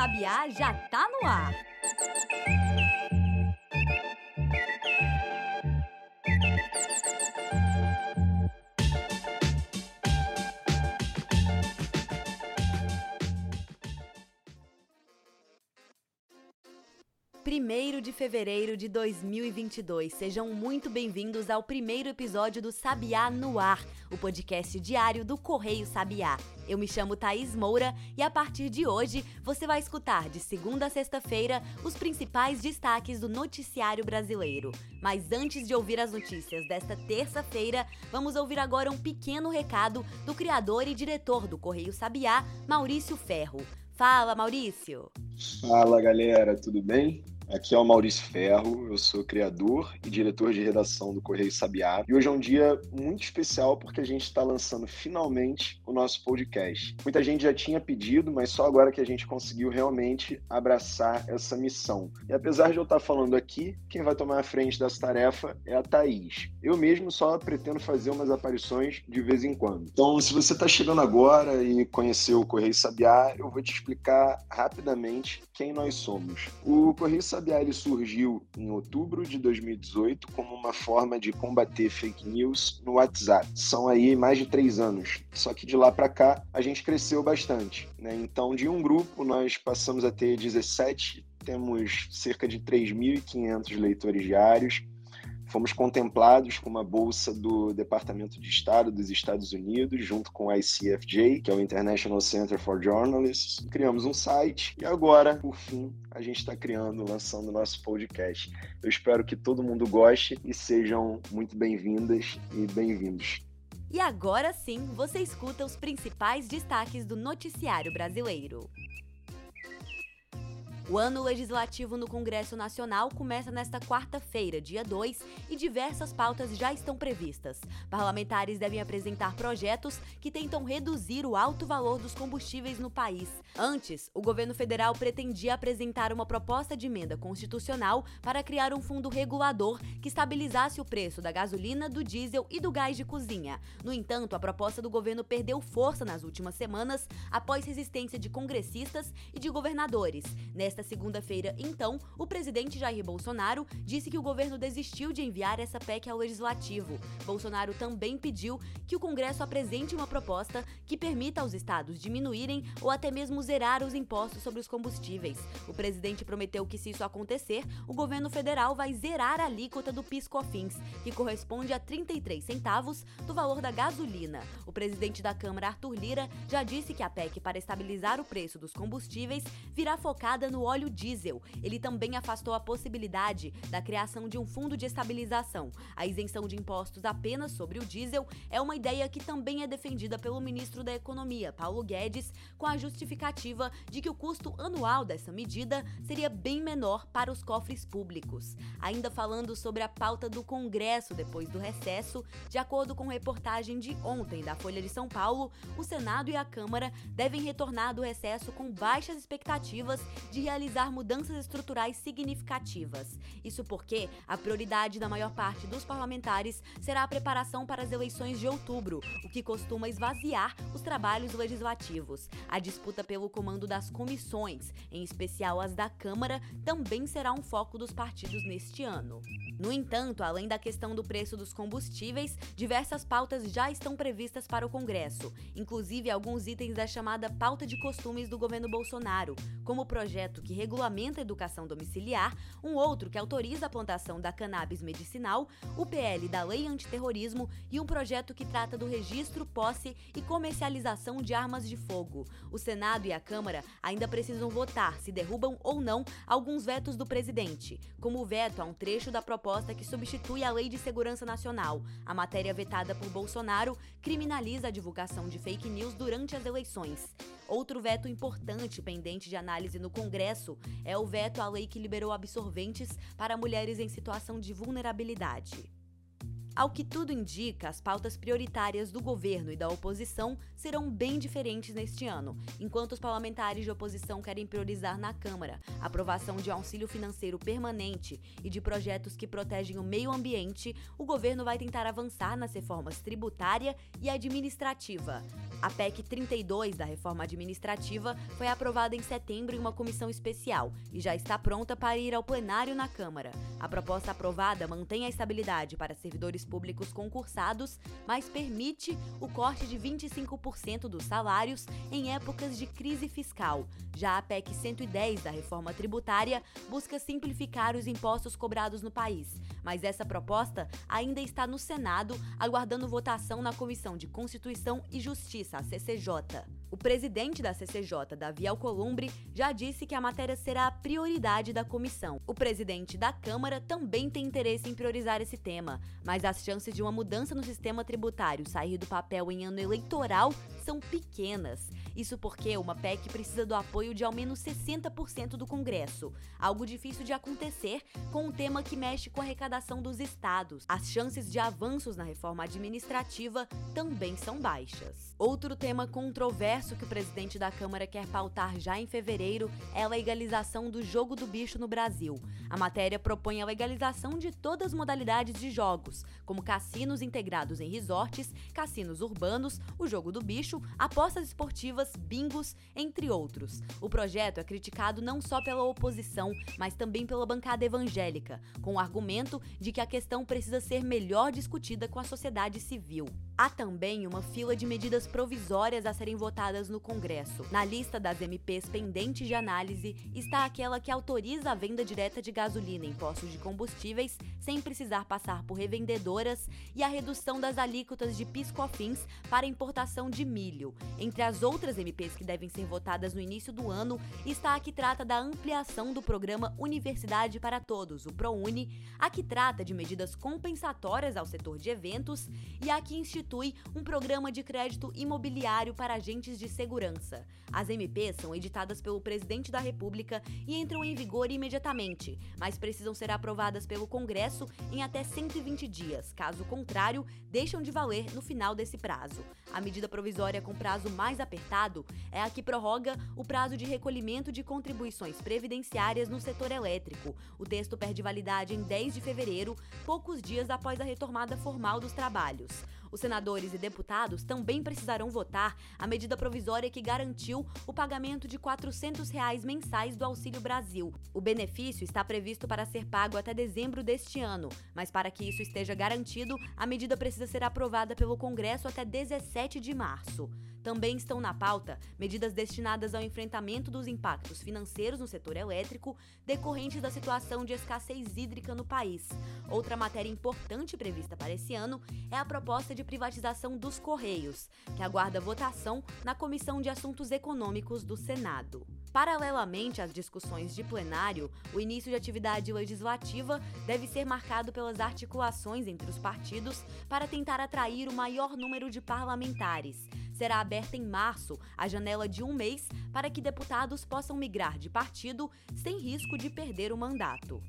Sabiá já tá no ar. Primeiro de fevereiro de 2022. Sejam muito bem-vindos ao primeiro episódio do Sabiá no Ar, o podcast diário do Correio Sabiá. Eu me chamo Thaís Moura e a partir de hoje você vai escutar de segunda a sexta-feira os principais destaques do noticiário brasileiro. Mas antes de ouvir as notícias desta terça-feira, vamos ouvir agora um pequeno recado do criador e diretor do Correio Sabiá, Maurício Ferro. Fala, Maurício! Fala, galera, tudo bem? Aqui é o Maurício Ferro, eu sou criador e diretor de redação do Correio Sabiá. E hoje é um dia muito especial porque a gente está lançando finalmente o nosso podcast. Muita gente já tinha pedido, mas só agora que a gente conseguiu realmente abraçar essa missão. E apesar de eu estar falando aqui, quem vai tomar a frente dessa tarefa é a Thaís. Eu mesmo só pretendo fazer umas aparições de vez em quando. Então, se você está chegando agora e conheceu o Correio Sabiá, eu vou te explicar rapidamente quem nós somos. O Correio Sabiá ele surgiu em outubro de 2018 como uma forma de combater fake news no WhatsApp. São aí mais de três anos. Só que de lá para cá a gente cresceu bastante. Né? Então, de um grupo, nós passamos a ter 17, temos cerca de 3.500 leitores diários fomos contemplados com uma bolsa do Departamento de Estado dos Estados Unidos, junto com o ICFJ, que é o International Center for Journalists. Criamos um site e agora, por fim, a gente está criando, lançando o nosso podcast. Eu espero que todo mundo goste e sejam muito bem-vindas e bem-vindos. E agora sim, você escuta os principais destaques do noticiário brasileiro. O ano legislativo no Congresso Nacional começa nesta quarta-feira, dia 2, e diversas pautas já estão previstas. Parlamentares devem apresentar projetos que tentam reduzir o alto valor dos combustíveis no país. Antes, o governo federal pretendia apresentar uma proposta de emenda constitucional para criar um fundo regulador que estabilizasse o preço da gasolina, do diesel e do gás de cozinha. No entanto, a proposta do governo perdeu força nas últimas semanas após resistência de congressistas e de governadores. Nesta Nesta segunda-feira, então, o presidente Jair Bolsonaro disse que o governo desistiu de enviar essa PEC ao legislativo. Bolsonaro também pediu que o Congresso apresente uma proposta que permita aos estados diminuírem ou até mesmo zerar os impostos sobre os combustíveis. O presidente prometeu que, se isso acontecer, o governo federal vai zerar a alíquota do PIS/COFINS, que corresponde a 33 centavos do valor da gasolina. O presidente da Câmara, Arthur Lira, já disse que a PEC para estabilizar o preço dos combustíveis virá focada no óleo diesel. Ele também afastou a possibilidade da criação de um fundo de estabilização. A isenção de impostos apenas sobre o diesel é uma ideia que também é defendida pelo ministro da Economia, Paulo Guedes, com a justificativa de que o custo anual dessa medida seria bem menor para os cofres públicos. Ainda falando sobre a pauta do Congresso depois do recesso, de acordo com reportagem de ontem da Folha de São Paulo, o Senado e a Câmara devem retornar do recesso com baixas expectativas de realizar mudanças estruturais significativas. Isso porque a prioridade da maior parte dos parlamentares será a preparação para as eleições de outubro, o que costuma esvaziar os trabalhos legislativos. A disputa pelo comando das comissões, em especial as da Câmara, também será um foco dos partidos neste ano. No entanto, além da questão do preço dos combustíveis, diversas pautas já estão previstas para o Congresso, inclusive alguns itens da chamada pauta de costumes do governo Bolsonaro, como o projeto que regulamenta a educação domiciliar, um outro que autoriza a plantação da cannabis medicinal, o PL da Lei Antiterrorismo e um projeto que trata do registro, posse e comercialização de armas de fogo. O Senado e a Câmara ainda precisam votar se derrubam ou não alguns vetos do presidente, como o veto a um trecho da proposta que substitui a Lei de Segurança Nacional. A matéria vetada por Bolsonaro criminaliza a divulgação de fake news durante as eleições. Outro veto importante pendente de análise no Congresso é o veto à lei que liberou absorventes para mulheres em situação de vulnerabilidade. Ao que tudo indica, as pautas prioritárias do governo e da oposição serão bem diferentes neste ano. Enquanto os parlamentares de oposição querem priorizar na Câmara a aprovação de auxílio financeiro permanente e de projetos que protegem o meio ambiente, o governo vai tentar avançar nas reformas tributária e administrativa. A PEC 32 da reforma administrativa foi aprovada em setembro em uma comissão especial e já está pronta para ir ao plenário na Câmara. A proposta aprovada mantém a estabilidade para servidores públicos concursados, mas permite o corte de 25% dos salários em épocas de crise fiscal. Já a PEC 110 da reforma tributária busca simplificar os impostos cobrados no país, mas essa proposta ainda está no Senado, aguardando votação na Comissão de Constituição e Justiça, a CCJ. O presidente da CCJ, Davi Alcolumbre, já disse que a matéria será a prioridade da comissão. O presidente da Câmara também tem interesse em priorizar esse tema, mas as chances de uma mudança no sistema tributário sair do papel em ano eleitoral são pequenas. Isso porque uma PEC precisa do apoio de ao menos 60% do Congresso, algo difícil de acontecer com um tema que mexe com a arrecadação dos estados. As chances de avanços na reforma administrativa também são baixas. Outro tema controverso que o presidente da Câmara quer pautar já em fevereiro é a legalização do jogo do bicho no Brasil. A matéria propõe a legalização de todas as modalidades de jogos, como cassinos integrados em resorts, cassinos urbanos, o jogo do bicho, apostas esportivas, bingos, entre outros. O projeto é criticado não só pela oposição, mas também pela bancada evangélica, com o argumento de que a questão precisa ser melhor discutida com a sociedade civil. Há também uma fila de medidas provisórias a serem votadas no Congresso. Na lista das MPs pendentes de análise está aquela que autoriza a venda direta de gasolina em postos de combustíveis sem precisar passar por revendedoras e a redução das alíquotas de piscofins para importação de milho. Entre as outras MPs que devem ser votadas no início do ano está a que trata da ampliação do programa Universidade para Todos, o ProUni, a que trata de medidas compensatórias ao setor de eventos e a que institui um programa de crédito imobiliário para agentes de segurança. As MPs são editadas pelo presidente da República e entram em vigor imediatamente, mas precisam ser aprovadas pelo Congresso em até 120 dias. Caso contrário, deixam de valer no final desse prazo. A medida provisória com prazo mais apertado é a que prorroga o prazo de recolhimento de contribuições previdenciárias no setor elétrico. O texto perde validade em 10 de fevereiro, poucos dias após a retomada formal dos trabalhos. Os senadores e deputados também precisarão votar a medida provisória que garantiu o pagamento de 400 reais mensais do Auxílio Brasil. O benefício está previsto para ser pago até dezembro deste ano, mas para que isso esteja garantido, a medida precisa ser aprovada pelo Congresso até 17 de março. Também estão na pauta medidas destinadas ao enfrentamento dos impactos financeiros no setor elétrico decorrentes da situação de escassez hídrica no país. Outra matéria importante prevista para esse ano é a proposta de privatização dos Correios, que aguarda votação na Comissão de Assuntos Econômicos do Senado. Paralelamente às discussões de plenário, o início de atividade legislativa deve ser marcado pelas articulações entre os partidos para tentar atrair o maior número de parlamentares será aberta em março a janela de um mês para que deputados possam migrar de partido sem risco de perder o mandato.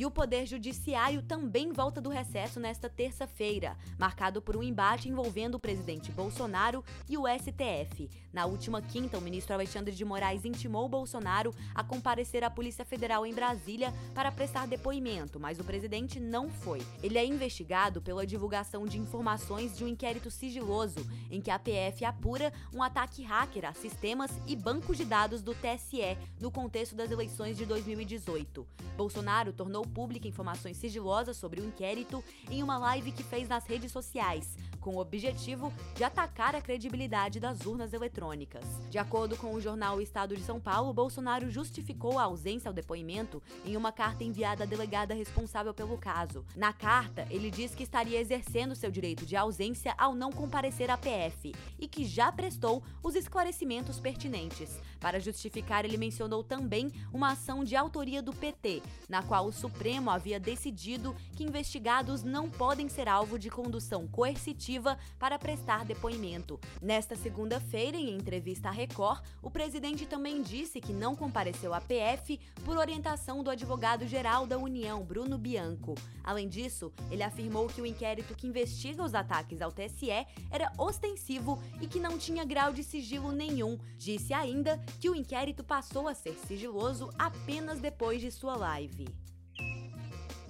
E o Poder Judiciário também volta do recesso nesta terça-feira, marcado por um embate envolvendo o presidente Bolsonaro e o STF. Na última quinta, o ministro Alexandre de Moraes intimou Bolsonaro a comparecer à Polícia Federal em Brasília para prestar depoimento, mas o presidente não foi. Ele é investigado pela divulgação de informações de um inquérito sigiloso em que a PF apura um ataque hacker a sistemas e bancos de dados do TSE no contexto das eleições de 2018. Bolsonaro tornou pública informações sigilosas sobre o inquérito em uma live que fez nas redes sociais, com o objetivo de atacar a credibilidade das urnas eletrônicas. De acordo com o jornal Estado de São Paulo, Bolsonaro justificou a ausência ao depoimento em uma carta enviada à delegada responsável pelo caso. Na carta, ele diz que estaria exercendo seu direito de ausência ao não comparecer à PF e que já prestou os esclarecimentos pertinentes. Para justificar, ele mencionou também uma ação de autoria do PT, na qual o Supremo havia decidido que investigados não podem ser alvo de condução coercitiva coletiva para prestar depoimento. Nesta segunda-feira, em entrevista à Record, o presidente também disse que não compareceu à PF por orientação do advogado-geral da União, Bruno Bianco. Além disso, ele afirmou que o inquérito que investiga os ataques ao TSE era ostensivo e que não tinha grau de sigilo nenhum. Disse ainda que o inquérito passou a ser sigiloso apenas depois de sua live.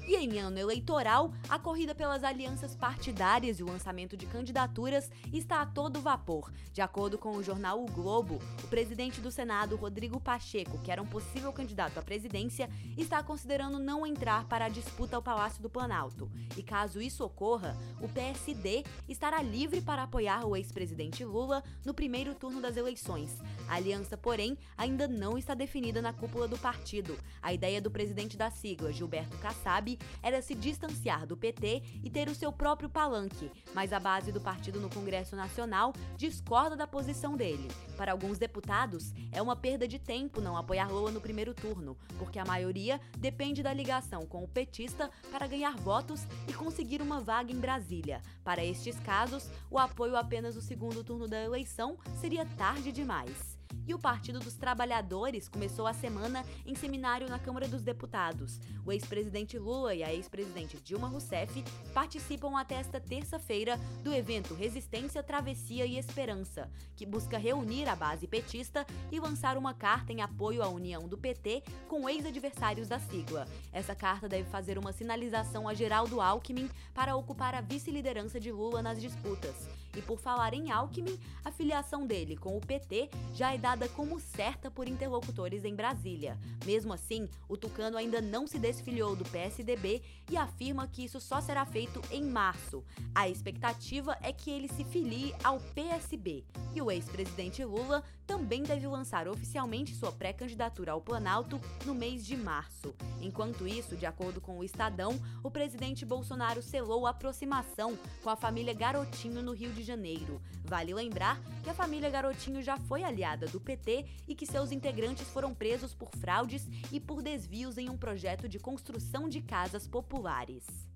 E em ano eleitoral, a corrida pelas alianças partidárias e o lançamento de candidaturas está a todo vapor. De acordo com o jornal O Globo, o presidente do Senado, Rodrigo Pacheco, que era um possível candidato à presidência, está considerando não entrar para a disputa ao Palácio do Planalto. E caso isso ocorra, o PSD estará livre para apoiar o ex-presidente Lula no primeiro turno das eleições. A aliança, porém, ainda não está definida na cúpula do partido. A ideia do presidente da sigla, Gilberto Kassab, era se distanciar do PT e ter o seu próprio palanque, mas a base do partido no Congresso Nacional discorda da posição dele. Para alguns deputados, é uma perda de tempo não apoiar Lula no primeiro turno, porque a maioria depende da ligação com o petista para ganhar votos e conseguir uma vaga em Brasília. Para estes casos, o apoio apenas no segundo turno da eleição seria tarde demais. E o Partido dos Trabalhadores começou a semana em seminário na Câmara dos Deputados. O ex-presidente Lula e a ex-presidente Dilma Rousseff participam até esta terça-feira do evento Resistência, Travessia e Esperança, que busca reunir a base petista e lançar uma carta em apoio à união do PT com ex-adversários da sigla. Essa carta deve fazer uma sinalização a Geraldo Alckmin para ocupar a vice-liderança de Lula nas disputas. E por falar em Alckmin, a filiação dele com o PT já é dada como certa por interlocutores em Brasília. Mesmo assim, o tucano ainda não se desfiliou do PSDB e afirma que isso só será feito em março. A expectativa é que ele se filie ao PSB. E o ex-presidente Lula também deve lançar oficialmente sua pré-candidatura ao Planalto no mês de março. Enquanto isso, de acordo com o Estadão, o presidente Bolsonaro selou a aproximação com a família Garotinho no Rio de Janeiro. Vale lembrar que a família Garotinho já foi aliada do PT e que seus integrantes foram presos por fraudes e por desvios em um projeto de construção de casas populares.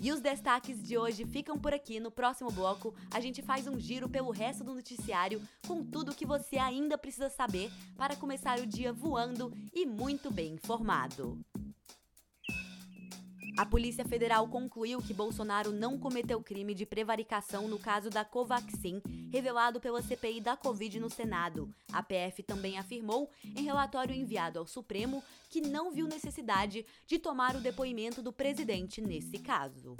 E os destaques de hoje ficam por aqui. No próximo bloco, a gente faz um giro pelo resto do noticiário com tudo o que você ainda precisa saber para começar o dia voando e muito bem informado. A Polícia Federal concluiu que Bolsonaro não cometeu crime de prevaricação no caso da Covaxin, revelado pela CPI da Covid no Senado. A PF também afirmou, em relatório enviado ao Supremo, que não viu necessidade de tomar o depoimento do presidente nesse caso.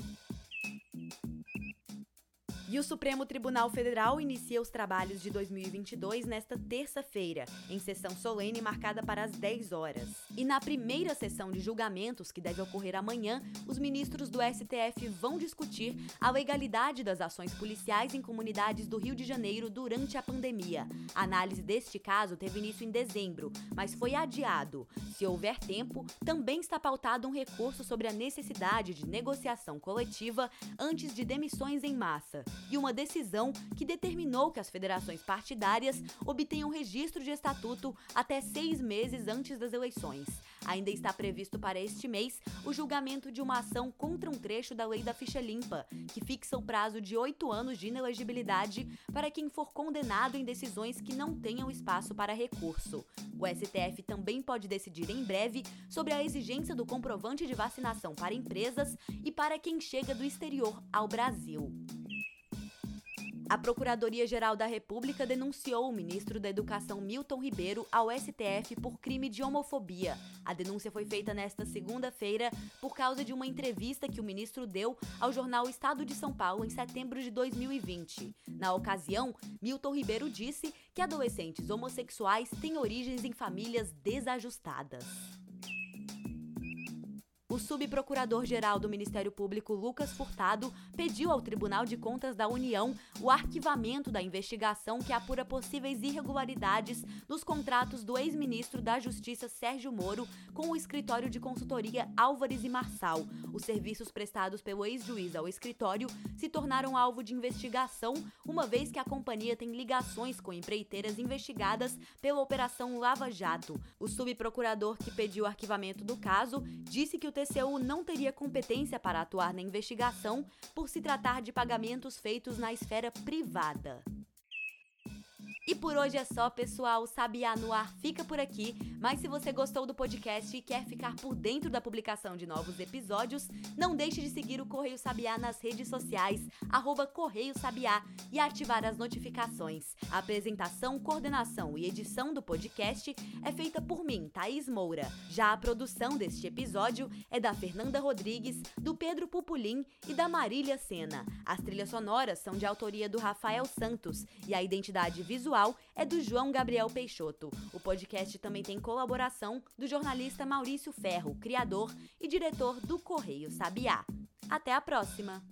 E o Supremo Tribunal Federal inicia os trabalhos de 2022 nesta terça-feira, em sessão solene marcada para as 10 horas. E na primeira sessão de julgamentos, que deve ocorrer amanhã, os ministros do STF vão discutir a legalidade das ações policiais em comunidades do Rio de Janeiro durante a pandemia. A análise deste caso teve início em dezembro, mas foi adiado. Se houver tempo, também está pautado um recurso sobre a necessidade de negociação coletiva antes de demissões em massa e uma decisão que determinou que as federações partidárias obtenham registro de estatuto até seis meses antes das eleições. Ainda está previsto para este mês o julgamento de uma ação contra um trecho da lei da ficha limpa, que fixa o prazo de oito anos de inelegibilidade para quem for condenado em decisões que não tenham espaço para recurso. O STF também pode decidir em breve sobre a exigência do comprovante de vacinação para empresas e para quem chega do exterior ao Brasil. A Procuradoria-Geral da República denunciou o ministro da Educação Milton Ribeiro ao STF por crime de homofobia. A denúncia foi feita nesta segunda-feira por causa de uma entrevista que o ministro deu ao jornal Estado de São Paulo em setembro de 2020. Na ocasião, Milton Ribeiro disse que adolescentes homossexuais têm origens em famílias desajustadas. O subprocurador-geral do Ministério Público, Lucas Furtado, pediu ao Tribunal de Contas da União o arquivamento da investigação que apura possíveis irregularidades nos contratos do ex-ministro da Justiça Sérgio Moro com o escritório de consultoria Álvares e Marçal. Os serviços prestados pelo ex-juiz ao escritório se tornaram alvo de investigação, uma vez que a companhia tem ligações com empreiteiras investigadas pela Operação Lava Jato. O subprocurador que pediu o arquivamento do caso disse que o TCU não teria competência para atuar na investigação por se tratar de pagamentos feitos na esfera privada. E por hoje é só, pessoal. Sabiá no ar fica por aqui. Mas se você gostou do podcast e quer ficar por dentro da publicação de novos episódios, não deixe de seguir o Correio Sabiá nas redes sociais, arroba Correio Sabiá, e ativar as notificações. A apresentação, coordenação e edição do podcast é feita por mim, Thaís Moura. Já a produção deste episódio é da Fernanda Rodrigues, do Pedro Pupulim e da Marília Sena. As trilhas sonoras são de autoria do Rafael Santos e a identidade visual é do João Gabriel Peixoto. O podcast também tem colaboração do jornalista Maurício Ferro, criador e diretor do Correio Sabiá. Até a próxima!